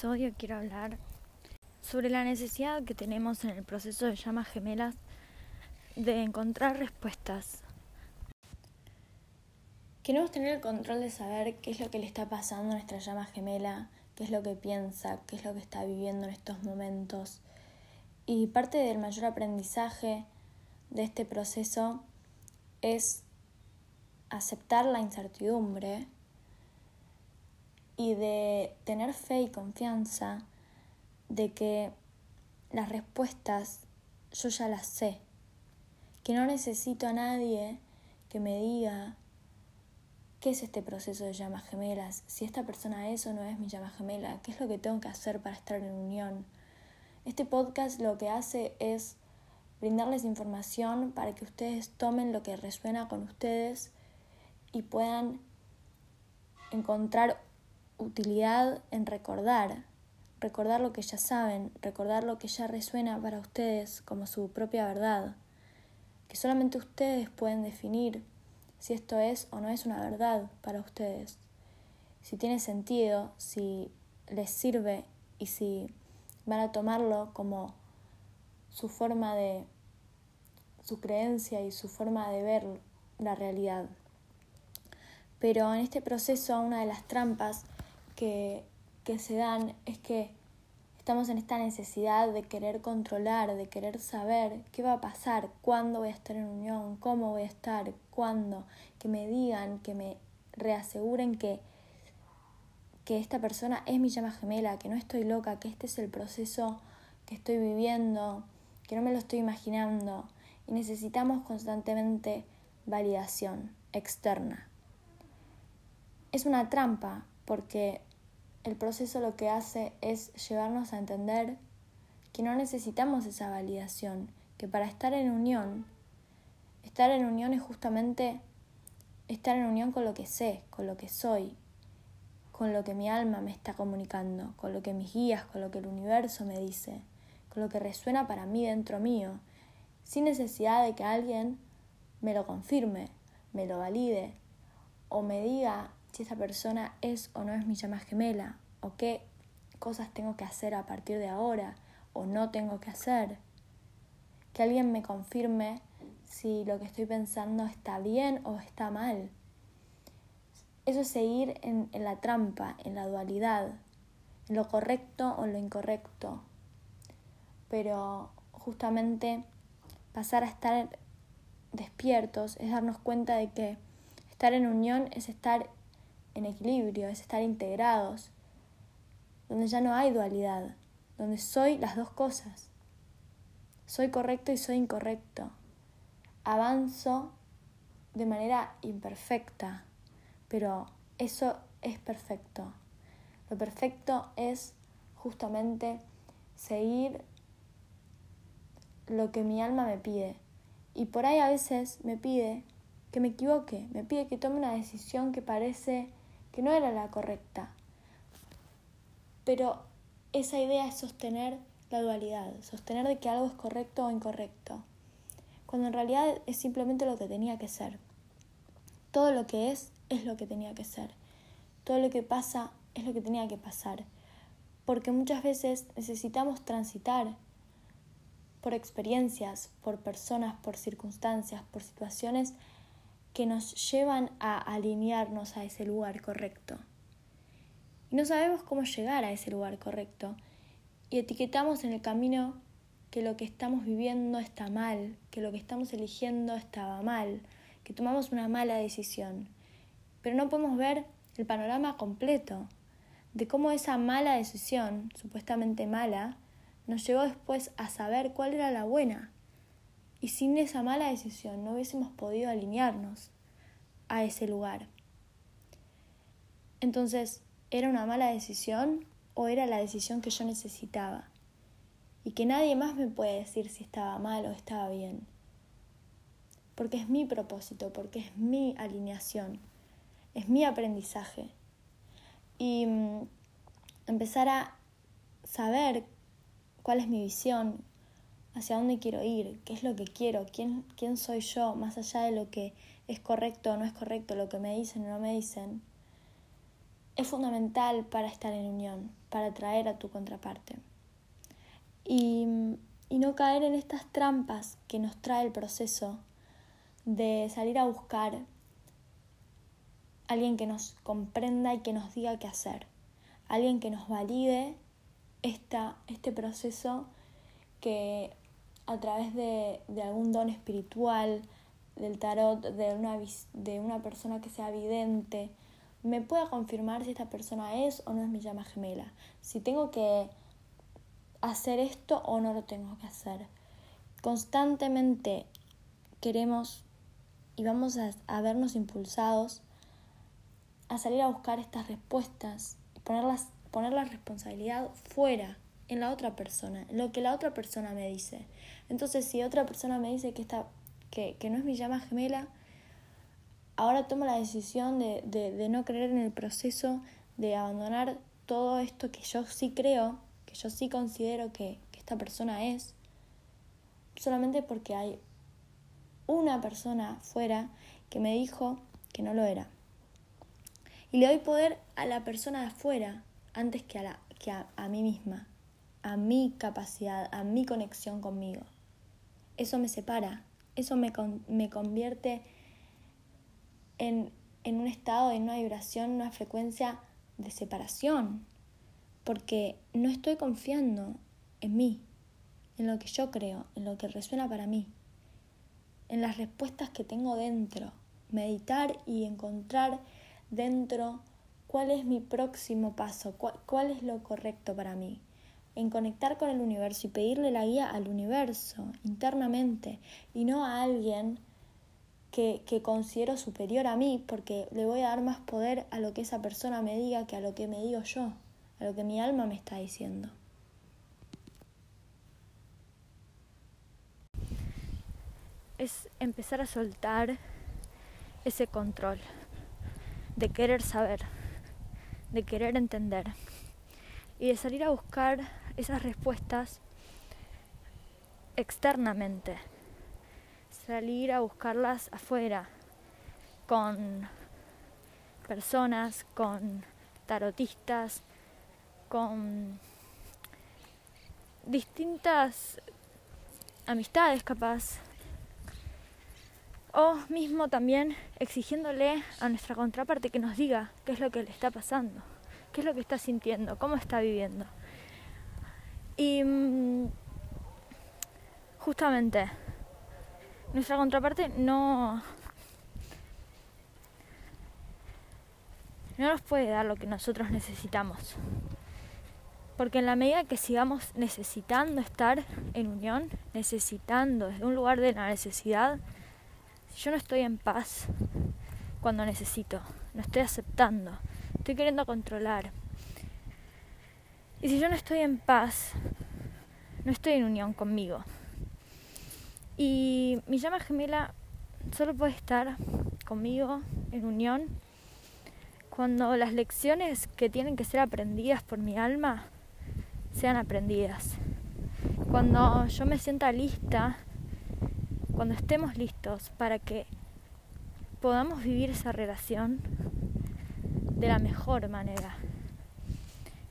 episodio quiero hablar sobre la necesidad que tenemos en el proceso de llamas gemelas de encontrar respuestas. Queremos tener el control de saber qué es lo que le está pasando a nuestra llama gemela, qué es lo que piensa, qué es lo que está viviendo en estos momentos. Y parte del mayor aprendizaje de este proceso es aceptar la incertidumbre y de tener fe y confianza de que las respuestas yo ya las sé, que no necesito a nadie que me diga qué es este proceso de llamas gemelas, si esta persona es o no es mi llama gemela, qué es lo que tengo que hacer para estar en unión. Este podcast lo que hace es brindarles información para que ustedes tomen lo que resuena con ustedes y puedan encontrar utilidad en recordar, recordar lo que ya saben, recordar lo que ya resuena para ustedes como su propia verdad, que solamente ustedes pueden definir si esto es o no es una verdad para ustedes, si tiene sentido, si les sirve y si van a tomarlo como su forma de, su creencia y su forma de ver la realidad. Pero en este proceso una de las trampas que, se dan es que estamos en esta necesidad de querer controlar, de querer saber qué va a pasar, cuándo voy a estar en unión, cómo voy a estar, cuándo, que me digan, que me reaseguren que, que esta persona es mi llama gemela, que no estoy loca, que este es el proceso que estoy viviendo, que no me lo estoy imaginando. Y necesitamos constantemente validación externa. Es una trampa porque el proceso lo que hace es llevarnos a entender que no necesitamos esa validación, que para estar en unión, estar en unión es justamente estar en unión con lo que sé, con lo que soy, con lo que mi alma me está comunicando, con lo que mis guías, con lo que el universo me dice, con lo que resuena para mí dentro mío, sin necesidad de que alguien me lo confirme, me lo valide o me diga si esa persona es o no es mi llama gemela, o qué cosas tengo que hacer a partir de ahora, o no tengo que hacer. Que alguien me confirme si lo que estoy pensando está bien o está mal. Eso es seguir en, en la trampa, en la dualidad, en lo correcto o en lo incorrecto. Pero justamente pasar a estar despiertos es darnos cuenta de que estar en unión es estar en equilibrio, es estar integrados, donde ya no hay dualidad, donde soy las dos cosas. Soy correcto y soy incorrecto. Avanzo de manera imperfecta, pero eso es perfecto. Lo perfecto es justamente seguir lo que mi alma me pide. Y por ahí a veces me pide que me equivoque, me pide que tome una decisión que parece que no era la correcta. Pero esa idea es sostener la dualidad, sostener de que algo es correcto o incorrecto, cuando en realidad es simplemente lo que tenía que ser. Todo lo que es es lo que tenía que ser. Todo lo que pasa es lo que tenía que pasar. Porque muchas veces necesitamos transitar por experiencias, por personas, por circunstancias, por situaciones que nos llevan a alinearnos a ese lugar correcto. Y no sabemos cómo llegar a ese lugar correcto. Y etiquetamos en el camino que lo que estamos viviendo está mal, que lo que estamos eligiendo estaba mal, que tomamos una mala decisión. Pero no podemos ver el panorama completo de cómo esa mala decisión, supuestamente mala, nos llevó después a saber cuál era la buena y sin esa mala decisión no hubiésemos podido alinearnos a ese lugar. Entonces, ¿era una mala decisión o era la decisión que yo necesitaba? Y que nadie más me puede decir si estaba mal o estaba bien. Porque es mi propósito, porque es mi alineación, es mi aprendizaje. Y mm, empezar a saber cuál es mi visión, hacia dónde quiero ir, qué es lo que quiero, quién, quién soy yo, más allá de lo que es correcto o no es correcto, lo que me dicen o no me dicen, es fundamental para estar en unión, para atraer a tu contraparte. Y, y no caer en estas trampas que nos trae el proceso de salir a buscar alguien que nos comprenda y que nos diga qué hacer, alguien que nos valide esta, este proceso que a través de, de, algún don espiritual, del tarot, de una, de una persona que sea vidente, me pueda confirmar si esta persona es o no es mi llama gemela, si tengo que hacer esto o no lo tengo que hacer. Constantemente queremos y vamos a, a vernos impulsados a salir a buscar estas respuestas poner la responsabilidad fuera, en la otra persona, lo que la otra persona me dice. Entonces, si otra persona me dice que, está, que, que no es mi llama gemela, ahora tomo la decisión de, de, de no creer en el proceso, de abandonar todo esto que yo sí creo, que yo sí considero que, que esta persona es, solamente porque hay una persona fuera que me dijo que no lo era. Y le doy poder a la persona de afuera antes que a, la, que a, a mí misma, a mi capacidad, a mi conexión conmigo. Eso me separa, eso me, me convierte en, en un estado, en una vibración, una frecuencia de separación, porque no estoy confiando en mí, en lo que yo creo, en lo que resuena para mí, en las respuestas que tengo dentro, meditar y encontrar dentro cuál es mi próximo paso, cuál, es lo correcto para mí. En conectar con el universo y pedirle la guía al universo internamente y no a alguien que, que considero superior a mí porque le voy a dar más poder a lo que esa persona me diga que a lo que me digo yo, a lo que mi alma me está diciendo. Es empezar a soltar ese control de querer saber, de querer entender y de salir a buscar esas respuestas externamente, salir a buscarlas afuera con personas, con tarotistas, con distintas amistades capaz. O mismo también exigiéndole a nuestra contraparte que nos diga qué es lo que le está pasando, qué es lo que está sintiendo, cómo está viviendo. Y mm, justamente nuestra contraparte no no nos puede dar lo que nosotros necesitamos. Porque en la medida que sigamos necesitando estar en unión, necesitando desde un lugar de la necesidad, si yo no estoy en paz cuando necesito, no estoy aceptando, estoy queriendo controlar. Y si yo no estoy en paz, no estoy en unión conmigo. Y mi llama gemela solo puede estar conmigo en unión cuando las lecciones que tienen que ser aprendidas por mi alma sean aprendidas. Cuando yo me sienta lista cuando estemos listos para que podamos vivir esa relación de la mejor manera.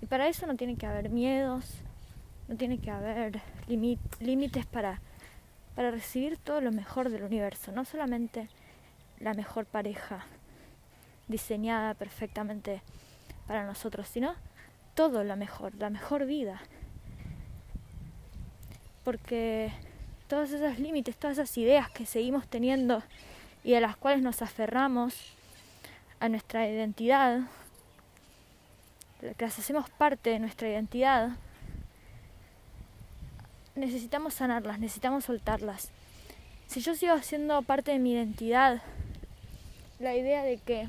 Y para eso no tiene que haber miedos, no tiene que haber límites para, para recibir todo lo mejor del universo, no solamente la mejor pareja diseñada perfectamente para nosotros, sino todo lo mejor, la mejor vida. Porque todos esos límites, todas esas ideas que seguimos teniendo y a las cuales nos aferramos a nuestra identidad, que las hacemos parte de nuestra identidad, necesitamos sanarlas, necesitamos soltarlas. Si yo sigo haciendo parte de mi identidad, la idea de que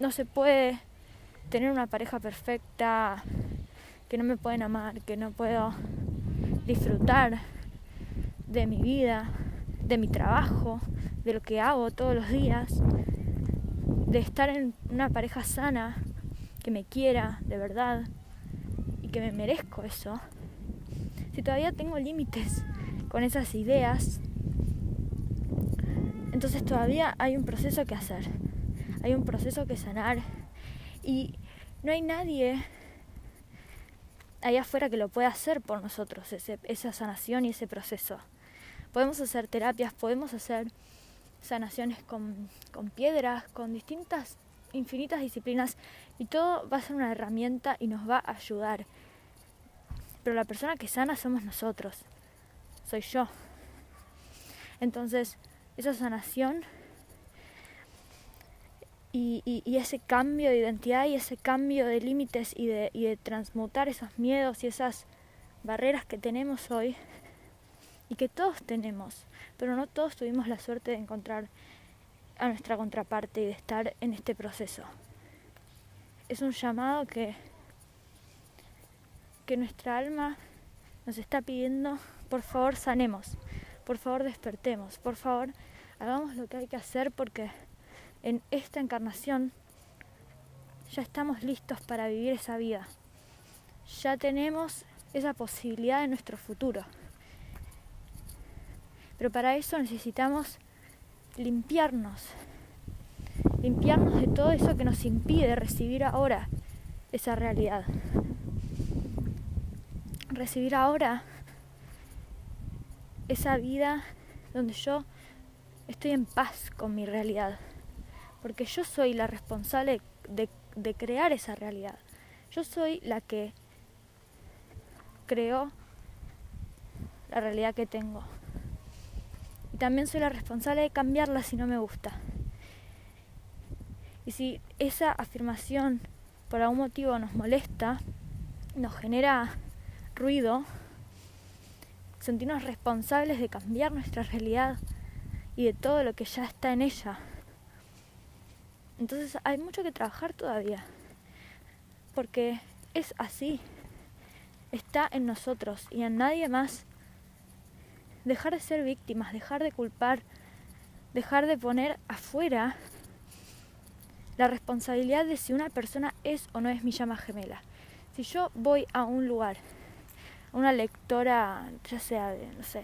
no se puede tener una pareja perfecta, que no me pueden amar, que no puedo disfrutar de mi vida, de mi trabajo, de lo que hago todos los días, de estar en una pareja sana, que me quiera de verdad y que me merezco eso. Si todavía tengo límites con esas ideas, entonces todavía hay un proceso que hacer, hay un proceso que sanar y no hay nadie allá afuera que lo pueda hacer por nosotros, esa sanación y ese proceso. Podemos hacer terapias, podemos hacer sanaciones con, con piedras, con distintas, infinitas disciplinas y todo va a ser una herramienta y nos va a ayudar. Pero la persona que sana somos nosotros, soy yo. Entonces, esa sanación y, ese cambio de identidad y ese cambio de límites y de, y de transmutar esos miedos y esas barreras que tenemos hoy y que todos tenemos, pero no todos tuvimos la suerte de encontrar a nuestra contraparte y de estar en este proceso. Es un llamado que, que nuestra alma nos está pidiendo, por favor sanemos, por favor despertemos, por favor hagamos lo que hay que hacer porque en esta encarnación ya estamos listos para vivir esa vida. Ya tenemos esa posibilidad de nuestro futuro. Pero para eso necesitamos limpiarnos, limpiarnos de todo eso que nos impide recibir ahora esa realidad. Recibir ahora esa vida donde yo estoy en paz con mi realidad porque yo soy la responsable de, crear esa realidad. Yo soy la que creó la realidad que tengo. Y también soy la responsable de cambiarla si no me gusta. Y si esa afirmación por algún motivo nos molesta, nos genera ruido, sentirnos responsables de cambiar nuestra realidad y de todo lo que ya está en ella. Entonces hay mucho que trabajar todavía, porque es así, está en nosotros y en nadie más. Dejar de ser víctimas, dejar de culpar, dejar de poner afuera la responsabilidad de si una persona es o no es mi llama gemela. Si yo voy a un lugar, a una lectora, ya sea de, no sé,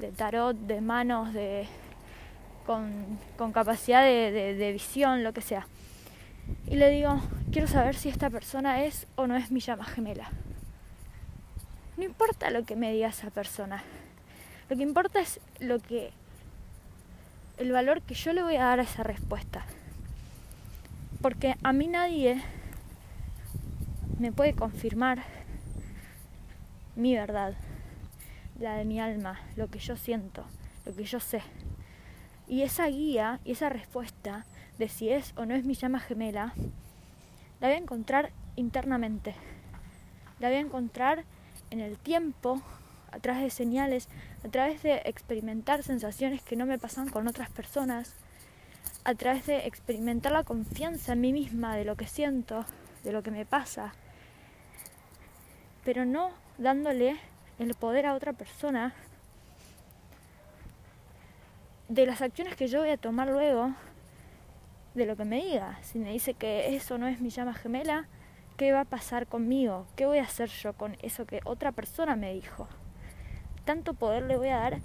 de tarot, de manos, de con, capacidad de, visión, lo que sea. Y le digo, quiero saber si esta persona es o no es mi llama gemela. No importa lo que me diga esa persona. Lo que importa es lo que el valor que yo le voy a dar a esa respuesta. Porque a mí nadie me puede confirmar mi verdad, la de mi alma, lo que yo siento, lo que yo sé. Y esa guía y esa respuesta de si es o no es mi llama gemela, la voy a encontrar internamente. La voy a encontrar en el tiempo, a través de señales, a través de experimentar sensaciones que no me pasan con otras personas, a través de experimentar la confianza en mí misma de lo que siento, de lo que me pasa, pero no dándole el poder a otra persona de las acciones que yo voy a tomar luego de lo que me diga. Si me dice que eso no es mi llama gemela, ¿qué va a pasar conmigo? ¿Qué voy a hacer yo con eso que otra persona me dijo? ¿Tanto poder le voy a dar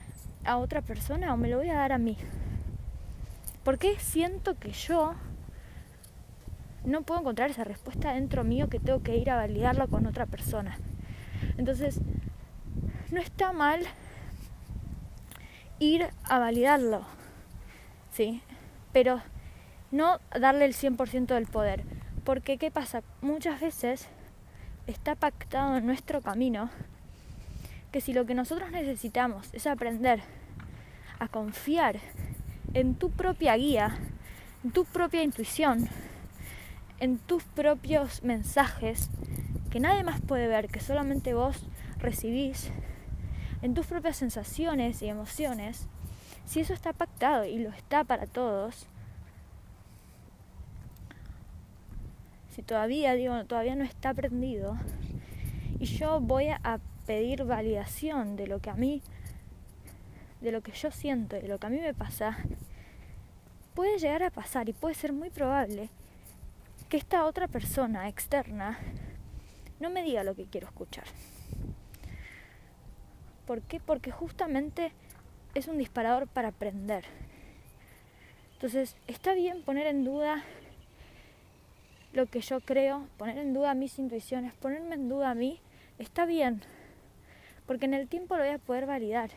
a otra persona o me lo voy a dar a mí? ¿Por qué siento que yo no puedo encontrar esa respuesta dentro mío que tengo que ir a validarlo con otra persona? Entonces, no está mal ir a validarlo, ¿sí? Pero no darle el 100% del poder. Porque, ¿qué pasa? Muchas veces está pactado en nuestro camino que si lo que nosotros necesitamos es aprender a confiar en tu propia guía, en tu propia intuición, en tus propios mensajes, que nadie más puede ver, que solamente vos recibís, en tus propias sensaciones y emociones, si eso está pactado y lo está para todos, si todavía digo, todavía no está aprendido, y yo voy a pedir validación de lo que a mí, de lo que yo siento, de lo que a mí me pasa, puede llegar a pasar y puede ser muy probable que esta otra persona externa no me diga lo que quiero escuchar. ¿Por qué? Porque justamente es un disparador para aprender. Entonces, está bien poner en duda lo que yo creo, poner en duda mis intuiciones, ponerme en duda a mí, está bien, porque en el tiempo lo voy a poder validar,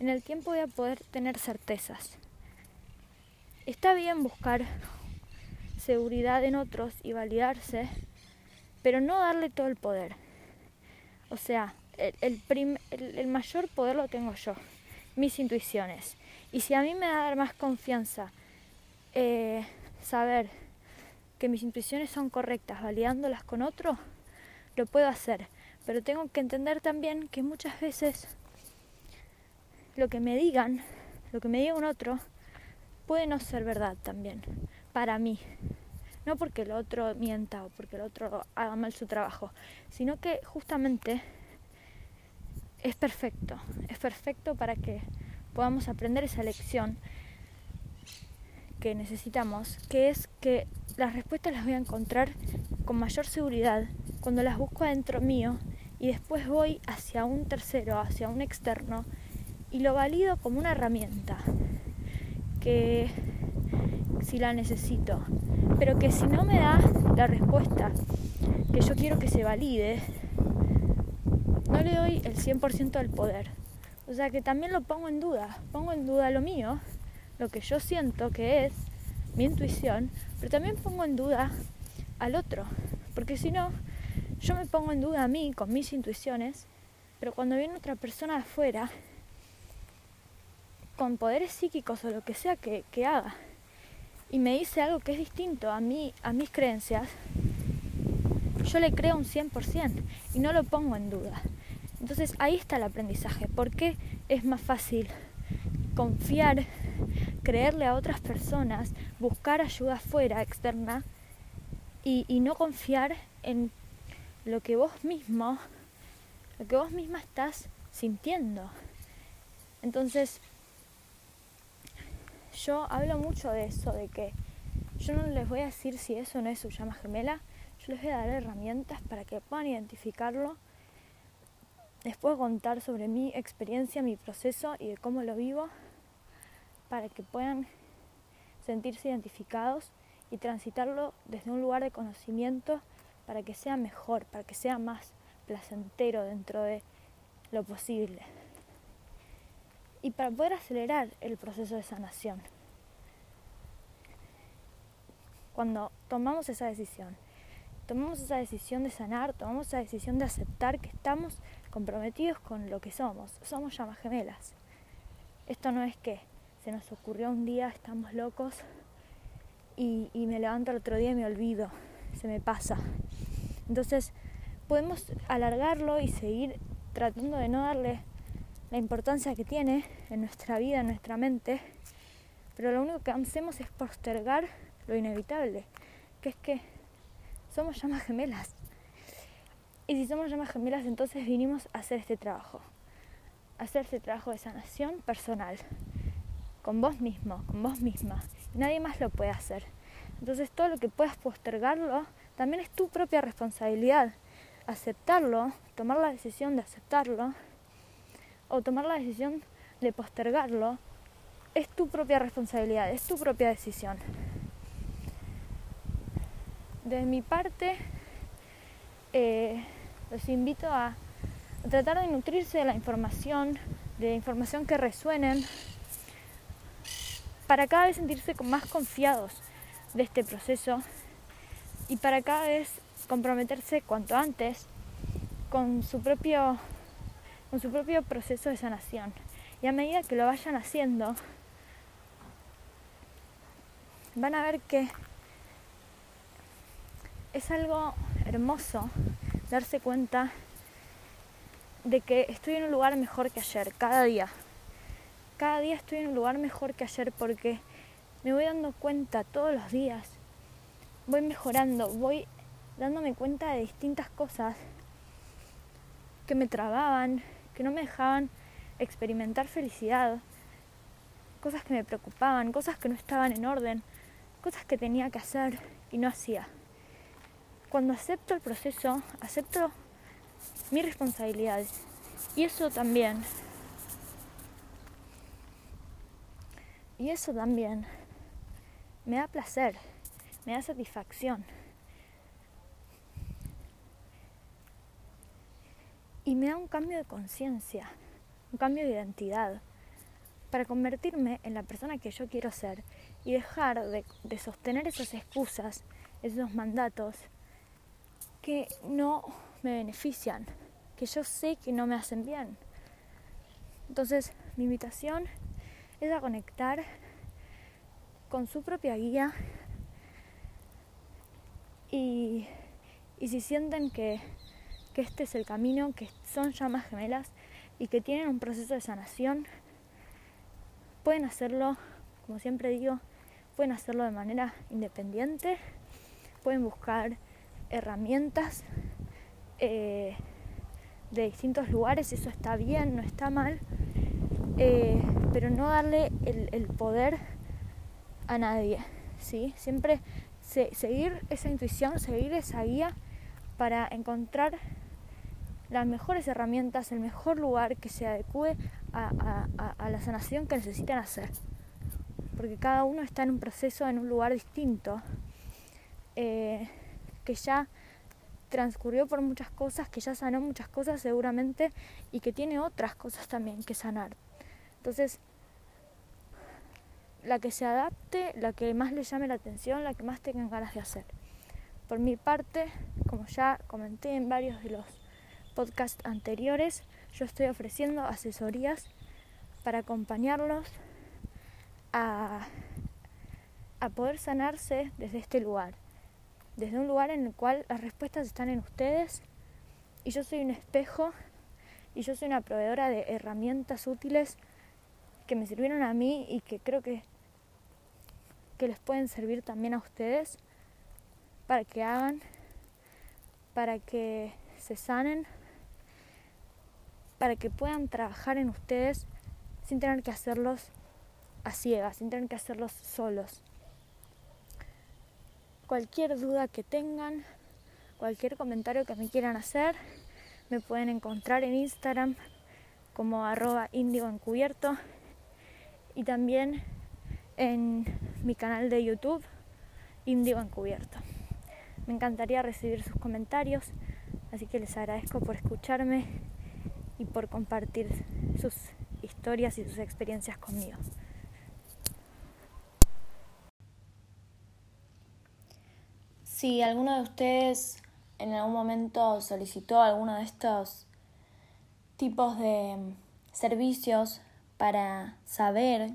en el tiempo voy a poder tener certezas. Está bien buscar seguridad en otros y validarse, pero no darle todo el poder. O sea, el, mayor poder lo tengo yo, mis intuiciones. Y si a mí me da dar más confianza eh, saber que mis intuiciones son correctas, validándolas con otro, lo puedo hacer. Pero tengo que entender también que muchas veces lo que me digan, lo que me diga un otro, puede no ser verdad también, para mí. No porque el otro mienta o porque el otro haga mal su trabajo, sino que justamente es perfecto, es perfecto para que podamos aprender esa lección que necesitamos, que es que las respuestas las voy a encontrar con mayor seguridad cuando las busco adentro mío y después voy hacia un tercero, hacia un externo y lo valido como una herramienta que si la necesito, pero que si no me da la respuesta que yo quiero que se valide, no le doy el 100% del poder. O sea que también lo pongo en duda, pongo en duda lo mío, lo que yo siento que es mi intuición, pero también pongo en duda al otro, porque si no, yo me pongo en duda a mí con mis intuiciones, pero cuando viene otra persona de afuera, con poderes psíquicos o lo que sea que, que haga, y me dice algo que es distinto a mí, a mis creencias, yo le creo un 100% y no lo pongo en duda. Entonces ahí está el aprendizaje. ¿Por qué es más fácil confiar, creerle a otras personas, buscar ayuda afuera, externa, y, y no confiar en lo que vos mismo, lo que vos misma estás sintiendo? Entonces, yo hablo mucho de eso, de que yo no les voy a decir si eso no es su llama gemela, yo les voy a dar herramientas para que puedan identificarlo. Les puedo contar sobre mi experiencia, mi proceso y de cómo lo vivo, para que puedan sentirse identificados y transitarlo desde un lugar de conocimiento para que sea mejor, para que sea más placentero dentro de lo posible y para poder acelerar el proceso de sanación. Cuando tomamos esa decisión, tomamos esa decisión de sanar, tomamos esa decisión de aceptar que estamos comprometidos con lo que somos, somos llamas gemelas. Esto no es que se nos ocurrió un día, estamos locos y, y me levanto el otro día y me olvido, se me pasa. Entonces podemos alargarlo y seguir tratando de no darle la importancia que tiene en nuestra vida, en nuestra mente, pero lo único que hacemos es postergar lo inevitable, que es que somos llamas gemelas. Y si somos llamas gemelas, entonces vinimos a hacer este trabajo, a hacer este trabajo de sanación personal, con vos mismo, con vos misma. Nadie más lo puede hacer. Entonces todo lo que puedas postergarlo también es tu propia responsabilidad. Aceptarlo, tomar la decisión de aceptarlo o tomar la decisión de postergarlo es tu propia responsabilidad, es tu propia decisión. De mi parte, eh, los invito a, tratar de nutrirse de la información, de información que resuenen, para cada vez sentirse más confiados de este proceso y para cada vez comprometerse cuanto antes con su propio con su propio proceso de sanación. Y a medida que lo vayan haciendo, van a ver que es algo hermoso darse cuenta de que estoy en un lugar mejor que ayer, cada día. Cada día estoy en un lugar mejor que ayer porque me voy dando cuenta todos los días. Voy mejorando, voy dándome cuenta de distintas cosas que me trababan, que no me dejaban experimentar felicidad, cosas que me preocupaban, cosas que no estaban en orden, cosas que tenía que hacer y no hacía. Cuando acepto el proceso, acepto mi responsabilidad y eso también. Y eso también me da placer, me da satisfacción. Y me da un cambio de conciencia, un cambio de identidad, para convertirme en la persona que yo quiero ser y dejar de, de sostener esas excusas, esos mandatos que no me benefician, que yo sé que no me hacen bien. Entonces, mi invitación es a conectar con su propia guía y, si sienten que, que este es el camino, que son llamas gemelas y que tienen un proceso de sanación, pueden hacerlo, como siempre digo, pueden hacerlo de manera independiente, pueden buscar herramientas eh, de distintos lugares, eso está bien, no está mal, eh, pero no darle el, poder a nadie, ¿sí? Siempre seguir esa intuición, seguir esa guía para encontrar las mejores herramientas, el mejor lugar que se adecue a, la sanación que necesitan hacer. Porque cada uno está en un proceso, en un lugar distinto, eh, que ya transcurrió por muchas cosas, que ya sanó muchas cosas seguramente y que tiene otras cosas también que sanar. Entonces, la que se adapte, la que más le llame la atención, la que más tengan ganas de hacer. Por mi parte, como ya comenté en varios de los podcasts anteriores, yo estoy ofreciendo asesorías para acompañarlos a, a poder sanarse desde este lugar, desde un lugar en el cual las respuestas están en ustedes y yo soy un espejo y yo soy una proveedora de herramientas útiles que me sirvieron a mí y que creo que, que les pueden servir también a ustedes para que hagan, para que se sanen, para que puedan trabajar en ustedes sin tener que hacerlos a ciegas, sin tener que hacerlos solos. Cualquier duda que tengan, cualquier comentario que me quieran hacer, me pueden encontrar en Instagram como arroba indigo encubierto y también en mi canal de YouTube, Indigo Encubierto. Me encantaría recibir sus comentarios, así que les agradezco por escucharme y por compartir sus historias y sus experiencias conmigo. Si alguno de ustedes en algún momento solicitó alguno de estos tipos de servicios para saber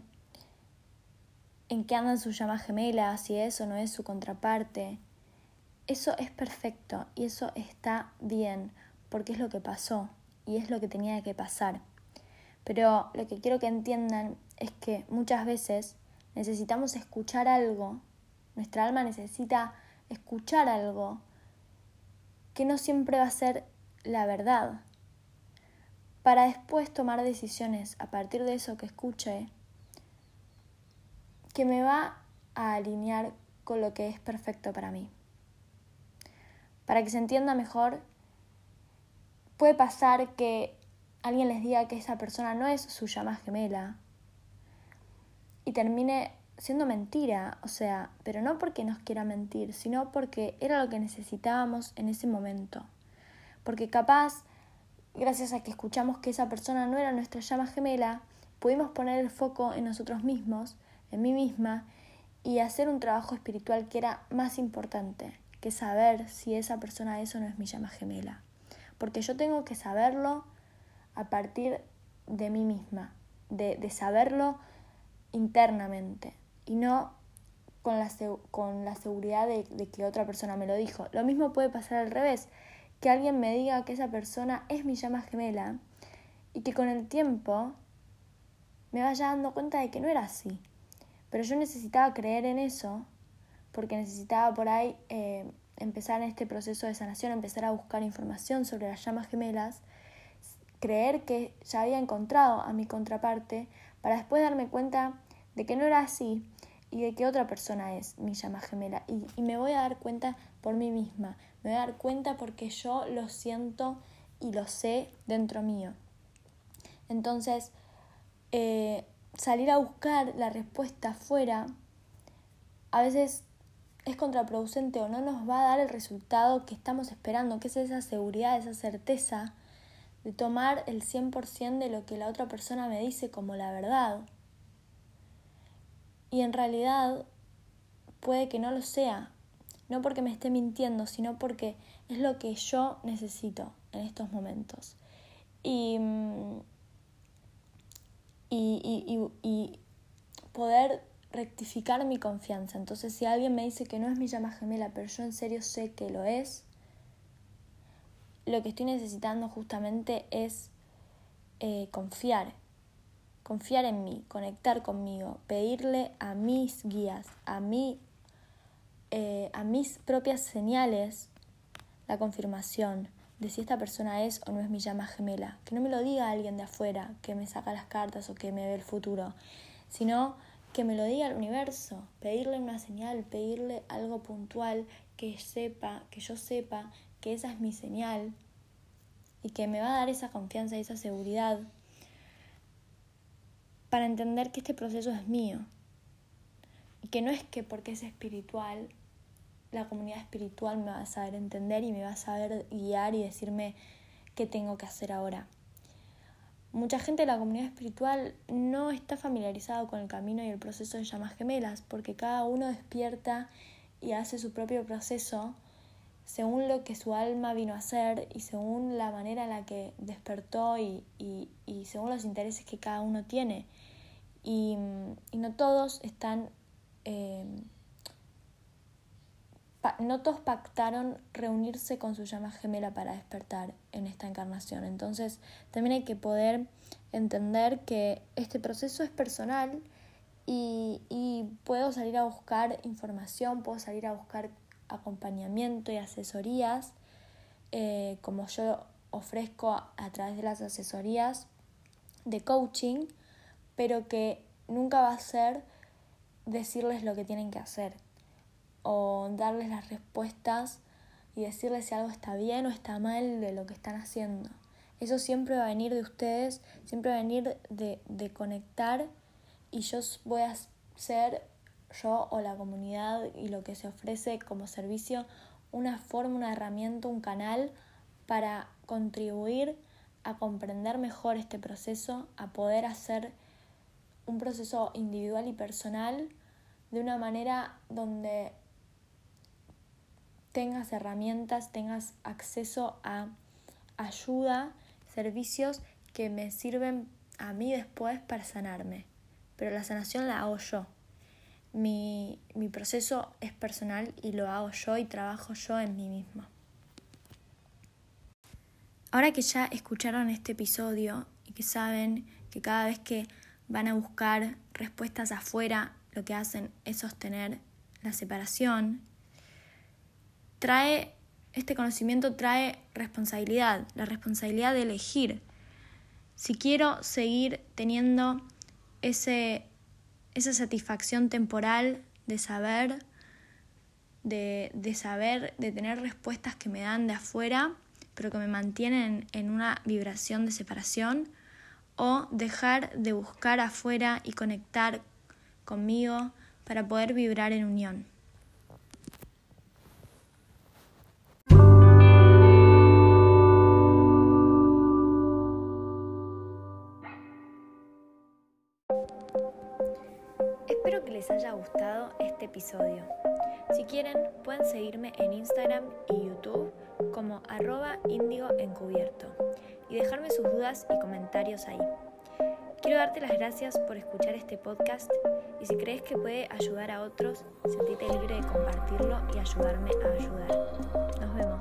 en qué andan sus llamas gemelas, si eso no es su contraparte. Eso es perfecto y eso está bien, porque es lo que pasó y es lo que tenía que pasar. Pero lo que quiero que entiendan es que muchas veces necesitamos escuchar algo, nuestra alma necesita escuchar algo que no siempre va a ser la verdad para después tomar decisiones a partir de eso que escuche que me va a alinear con lo que es perfecto para mí. Para que se entienda mejor, puede pasar que alguien les diga que esa persona no es su llama gemela y termine siendo mentira, o sea, pero no porque nos quiera mentir, sino porque era lo que necesitábamos en ese momento. Porque capaz gracias a que escuchamos que esa persona no era nuestra llama gemela, pudimos poner el foco en nosotros mismos, en mí misma, y hacer un trabajo espiritual que era más importante que saber si esa persona eso no es mi llama gemela. Porque yo tengo que saberlo a partir de mí misma, de, de saberlo internamente y no con la, con la seguridad de, de que otra persona me lo dijo. Lo mismo puede pasar al revés que alguien me diga que esa persona es mi llama gemela y que con el tiempo me vaya dando cuenta de que no era así. Pero yo necesitaba creer en eso porque necesitaba por ahí eh, empezar en este proceso de sanación, empezar a buscar información sobre las llamas gemelas, creer que ya había encontrado a mi contraparte para después darme cuenta de que no era así y de que otra persona es mi llama gemela. Y, y me voy a dar cuenta por mí misma, me voy a dar cuenta porque yo lo siento y lo sé dentro mío. Entonces, eh, salir a buscar la respuesta afuera a veces es contraproducente o no nos va a dar el resultado que estamos esperando, que es esa seguridad, esa certeza de tomar el 100% de lo que la otra persona me dice como la verdad. Y en realidad puede que no lo sea, no porque me esté mintiendo, sino porque es lo que yo necesito en estos momentos. Y, mm, y, y, poder rectificar mi confianza. Entonces, si alguien me dice que no es mi llama gemela, pero yo en serio sé que lo es, lo que estoy necesitando justamente es eh, confiar, confiar en mí, conectar conmigo, pedirle a mis guías, a mí, eh, a mis propias señales, la confirmación de si esta persona es o no es mi llama gemela. Que no me lo diga alguien de afuera que me saca las cartas o que me ve el futuro, sino que me lo diga el universo, pedirle una señal, pedirle algo puntual que sepa, que yo sepa que esa es mi señal y que me va a dar esa confianza y esa seguridad para entender que este proceso es mío y que no es que porque es espiritual la comunidad espiritual me va a saber entender y me va a saber guiar y decirme qué tengo que hacer ahora. Mucha gente de la comunidad espiritual no está familiarizado con el camino y el proceso de llamas gemelas, porque cada uno despierta y hace su propio proceso según lo que su alma vino a hacer y según la manera en la que despertó y, según los intereses que cada uno tiene. Y, no todos están eh, no todos pactaron reunirse con su llama gemela para despertar en esta encarnación. Entonces también hay que poder entender que este proceso es personal y, puedo salir a buscar información, puedo salir a buscar acompañamiento y asesorías, eh, como yo ofrezco a través de las asesorías de coaching, pero que nunca va a ser decirles lo que tienen que hacer o darles las respuestas y decirles si algo está bien o está mal de lo que están haciendo. Eso siempre va a venir de ustedes, siempre va a venir de, de conectar y yo voy a ser yo o la comunidad y lo que se ofrece como servicio una forma, una herramienta, un canal para contribuir a comprender mejor este proceso, a poder hacer un proceso individual y personal de una manera donde tengas herramientas, tengas acceso a ayuda, servicios que me sirven a mí después para sanarme. Pero la sanación la hago yo. Mi, mi proceso es personal y lo hago yo y trabajo yo en mí misma. Ahora que ya escucharon este episodio y que saben que cada vez que van a buscar respuestas afuera, lo que hacen es sostener la separación trae, este conocimiento trae responsabilidad, la responsabilidad de elegir. Si quiero seguir teniendo ese, esa satisfacción temporal de saber, de, de saber, de tener respuestas que me dan de afuera, pero que me mantienen en una vibración de separación, o dejar de buscar afuera y conectar conmigo para poder vibrar en unión. Este episodio. Si quieren, pueden seguirme en Instagram y YouTube como arroba índigo encubierto y dejarme sus dudas y comentarios ahí. Quiero darte las gracias por escuchar este podcast y si crees que puede ayudar a otros, sentite libre de compartirlo y ayudarme a ayudar. Nos vemos.